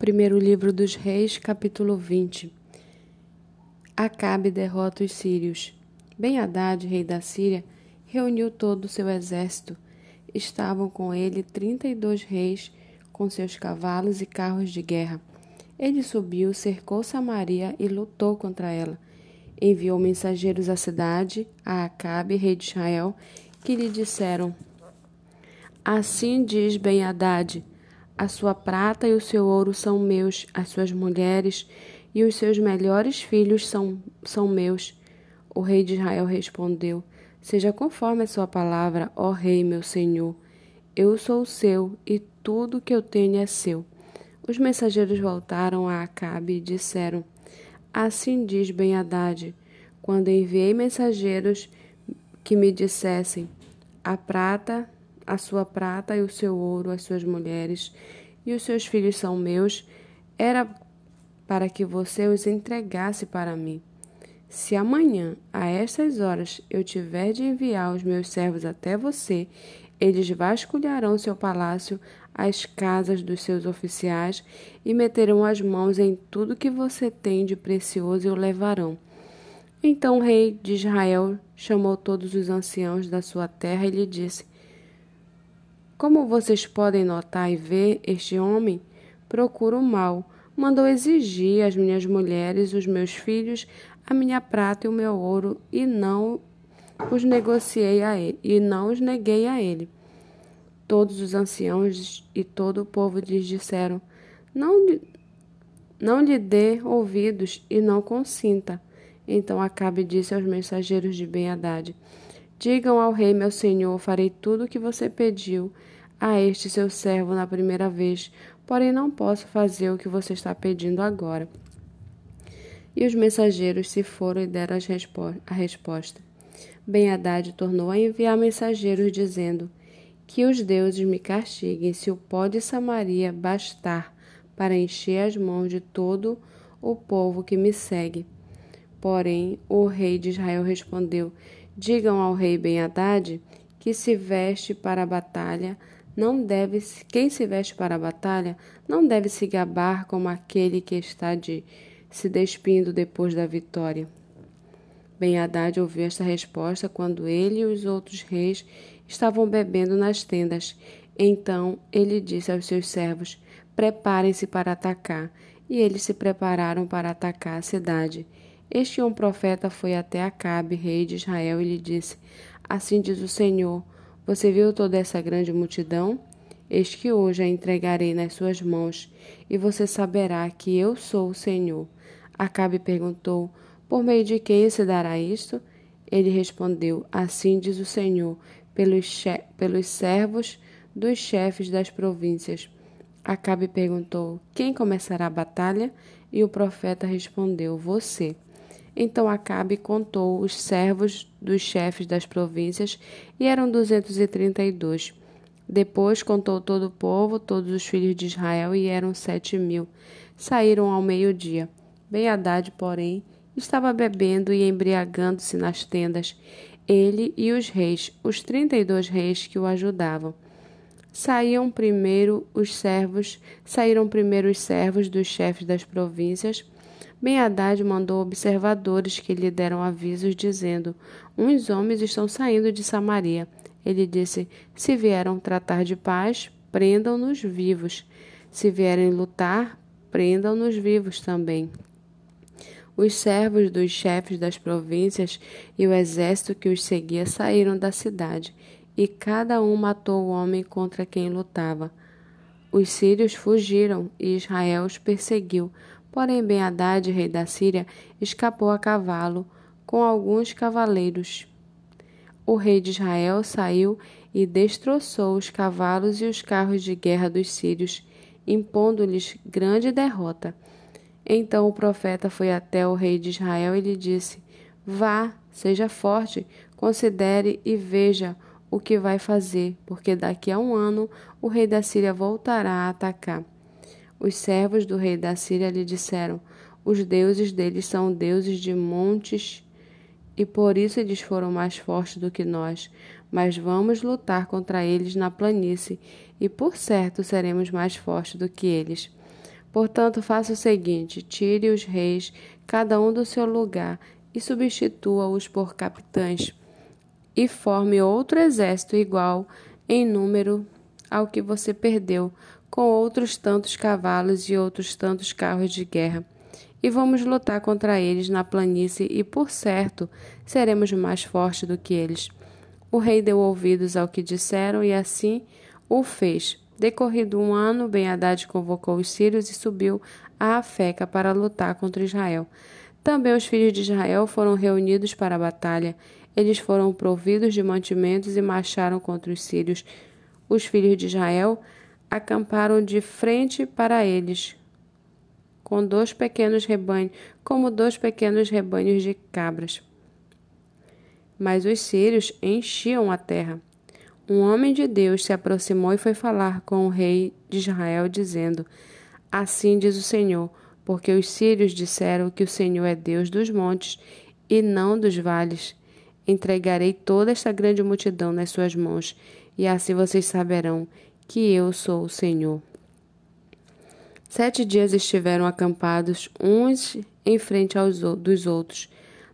Primeiro livro dos Reis, capítulo 20. Acabe derrota os sírios. Ben-Hadad, rei da Síria, reuniu todo o seu exército. Estavam com ele trinta e dois reis, com seus cavalos e carros de guerra. Ele subiu, cercou Samaria e lutou contra ela. Enviou mensageiros à cidade, a Acabe, rei de Israel, que lhe disseram: Assim diz Ben-Hadad: a sua prata e o seu ouro são meus, as suas mulheres e os seus melhores filhos são, são meus. O rei de Israel respondeu: Seja conforme a sua palavra, ó rei, meu senhor. Eu sou seu e tudo que eu tenho é seu. Os mensageiros voltaram a Acabe e disseram: Assim diz Ben-Hadad: Quando enviei mensageiros que me dissessem: A prata a sua prata e o seu ouro, as suas mulheres e os seus filhos são meus, era para que você os entregasse para mim. Se amanhã, a estas horas, eu tiver de enviar os meus servos até você, eles vasculharão seu palácio, as casas dos seus oficiais e meterão as mãos em tudo que você tem de precioso e o levarão. Então o rei de Israel chamou todos os anciãos da sua terra e lhe disse: como vocês podem notar e ver, este homem procura o mal. Mandou exigir as minhas mulheres, os meus filhos, a minha prata e o meu ouro, e não os negociei a ele, e não os neguei a ele. Todos os anciãos e todo o povo lhes disseram: Não, não lhe dê ouvidos e não consinta. Então Acabe disse aos mensageiros de Ben-Hadad: Digam ao rei, meu senhor, farei tudo o que você pediu a este seu servo na primeira vez, porém não posso fazer o que você está pedindo agora. E os mensageiros se foram e deram respo a resposta. Ben-Hadad tornou a enviar mensageiros, dizendo: Que os deuses me castiguem se o pó de Samaria bastar para encher as mãos de todo o povo que me segue. Porém, o rei de Israel respondeu: Digam ao rei Ben-Hadad que se veste para a batalha não deve quem se veste para a batalha não deve se gabar como aquele que está de se despindo depois da vitória. Ben Haddad ouviu esta resposta quando ele e os outros reis estavam bebendo nas tendas. Então ele disse aos seus servos: Preparem-se para atacar. E eles se prepararam para atacar a cidade. Este um profeta foi até Acabe, rei de Israel, e lhe disse: Assim diz o Senhor você viu toda essa grande multidão? Eis que hoje a entregarei nas suas mãos, e você saberá que eu sou o Senhor. Acabe perguntou: Por meio de quem se dará isto? Ele respondeu: Assim diz o Senhor, pelos, pelos servos dos chefes das províncias. Acabe perguntou: Quem começará a batalha? E o profeta respondeu: Você. Então Acabe contou os servos dos chefes das províncias, e eram duzentos e trinta e dois. Depois contou todo o povo, todos os filhos de Israel, e eram sete mil. Saíram ao meio-dia. Ben Haddad, porém, estava bebendo e embriagando-se nas tendas, ele e os reis, os trinta e dois reis que o ajudavam. Saíam primeiro os servos, saíram primeiro os servos dos chefes das províncias, Ben Haddad mandou observadores que lhe deram avisos, dizendo: Uns homens estão saindo de Samaria. Ele disse: Se vieram tratar de paz, prendam-nos vivos. Se vierem lutar, prendam-nos vivos também. Os servos dos chefes das províncias e o exército que os seguia saíram da cidade, e cada um matou o homem contra quem lutava. Os sírios fugiram e Israel os perseguiu, Porém, Ben-Hadad, rei da Síria, escapou a cavalo com alguns cavaleiros. O rei de Israel saiu e destroçou os cavalos e os carros de guerra dos sírios, impondo-lhes grande derrota. Então o profeta foi até o rei de Israel e lhe disse: Vá, seja forte, considere e veja o que vai fazer, porque daqui a um ano o rei da Síria voltará a atacar. Os servos do rei da Síria lhe disseram: Os deuses deles são deuses de montes, e por isso eles foram mais fortes do que nós. Mas vamos lutar contra eles na planície, e por certo seremos mais fortes do que eles. Portanto, faça o seguinte: tire os reis, cada um do seu lugar, e substitua-os por capitães, e forme outro exército igual em número ao que você perdeu, com outros tantos cavalos e outros tantos carros de guerra. E vamos lutar contra eles na planície, e por certo seremos mais fortes do que eles. O rei deu ouvidos ao que disseram, e assim o fez. Decorrido um ano, Ben-Hadad convocou os sírios e subiu a Afeca para lutar contra Israel. Também os filhos de Israel foram reunidos para a batalha. Eles foram providos de mantimentos e marcharam contra os sírios. Os filhos de Israel acamparam de frente para eles, com dois pequenos rebanhos, como dois pequenos rebanhos de cabras. Mas os sírios enchiam a terra. Um homem de Deus se aproximou e foi falar com o rei de Israel, dizendo: Assim diz o Senhor, porque os sírios disseram que o Senhor é Deus dos montes e não dos vales. Entregarei toda esta grande multidão nas suas mãos, e assim vocês saberão que eu sou o Senhor. Sete dias estiveram acampados uns em frente aos dos outros.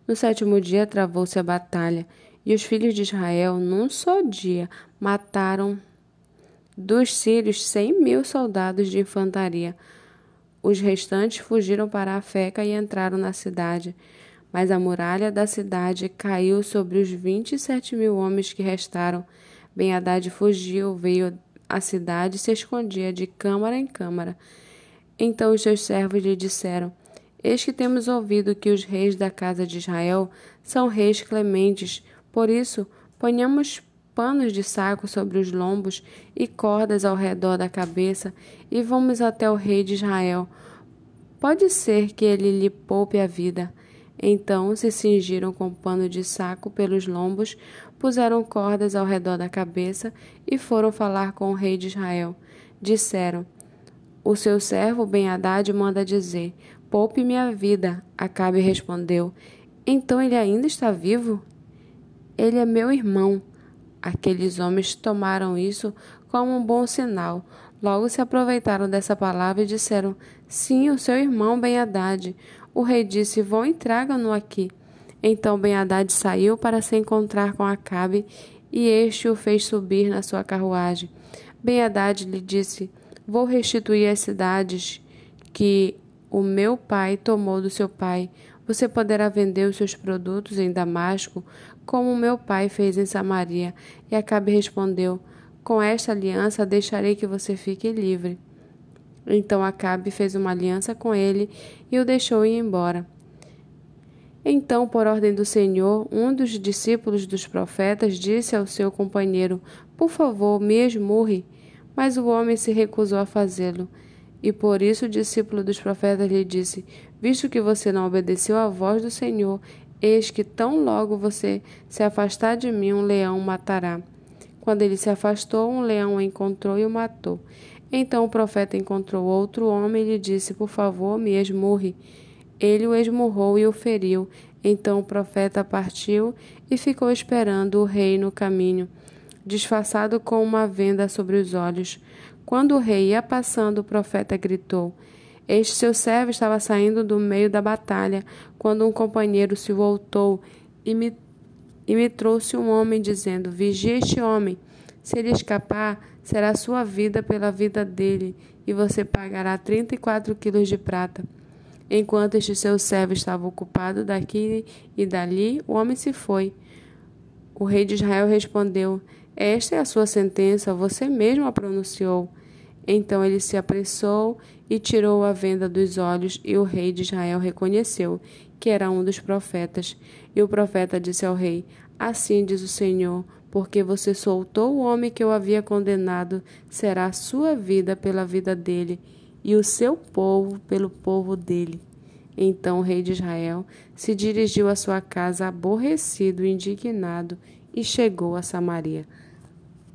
No sétimo dia travou-se a batalha, e os filhos de Israel, num só dia, mataram dos sírios cem mil soldados de infantaria. Os restantes fugiram para a Feca e entraram na cidade. Mas a muralha da cidade caiu sobre os vinte e sete mil homens que restaram. Ben Haddad fugiu, veio à cidade se escondia de câmara em câmara. Então os seus servos lhe disseram: Eis que temos ouvido que os reis da casa de Israel são reis clementes. Por isso, ponhamos panos de saco sobre os lombos e cordas ao redor da cabeça e vamos até o rei de Israel. Pode ser que ele lhe poupe a vida. Então se cingiram com pano de saco pelos lombos, puseram cordas ao redor da cabeça e foram falar com o rei de Israel. Disseram: O seu servo Ben-Hadad manda dizer: Poupe-me a vida. Acabe respondeu: Então ele ainda está vivo? Ele é meu irmão. Aqueles homens tomaram isso como um bom sinal. Logo se aproveitaram dessa palavra e disseram: Sim, o seu irmão Ben-Hadad. O rei disse: Vão e tragam-no aqui. Então Ben-Hadad saiu para se encontrar com Acabe, e este o fez subir na sua carruagem. Ben-Hadad lhe disse: Vou restituir as cidades que o meu pai tomou do seu pai. Você poderá vender os seus produtos em Damasco, como meu pai fez em Samaria. E Acabe respondeu: Com esta aliança deixarei que você fique livre. Então Acabe fez uma aliança com ele e o deixou ir embora. Então, por ordem do Senhor, um dos discípulos dos profetas disse ao seu companheiro: Por favor, me esmurre. Mas o homem se recusou a fazê-lo. E por isso o discípulo dos profetas lhe disse: Visto que você não obedeceu à voz do Senhor, eis que tão logo você se afastar de mim, um leão o matará. Quando ele se afastou, um leão o encontrou e o matou. Então o profeta encontrou outro homem e lhe disse: Por favor, me esmurre. Ele o esmurrou e o feriu. Então o profeta partiu e ficou esperando o rei no caminho, disfarçado com uma venda sobre os olhos. Quando o rei ia passando, o profeta gritou: Este seu servo estava saindo do meio da batalha, quando um companheiro se voltou e me, e me trouxe um homem, dizendo: Vigie este homem. Se ele escapar, será sua vida pela vida dele, e você pagará trinta e quatro quilos de prata. Enquanto este seu servo estava ocupado daqui e dali, o homem se foi. O rei de Israel respondeu: Esta é a sua sentença, você mesmo a pronunciou. Então ele se apressou e tirou a venda dos olhos, e o rei de Israel reconheceu que era um dos profetas. E o profeta disse ao rei: Assim diz o Senhor porque você soltou o homem que eu havia condenado, será a sua vida pela vida dele, e o seu povo pelo povo dele. Então o rei de Israel se dirigiu à sua casa aborrecido e indignado e chegou a Samaria.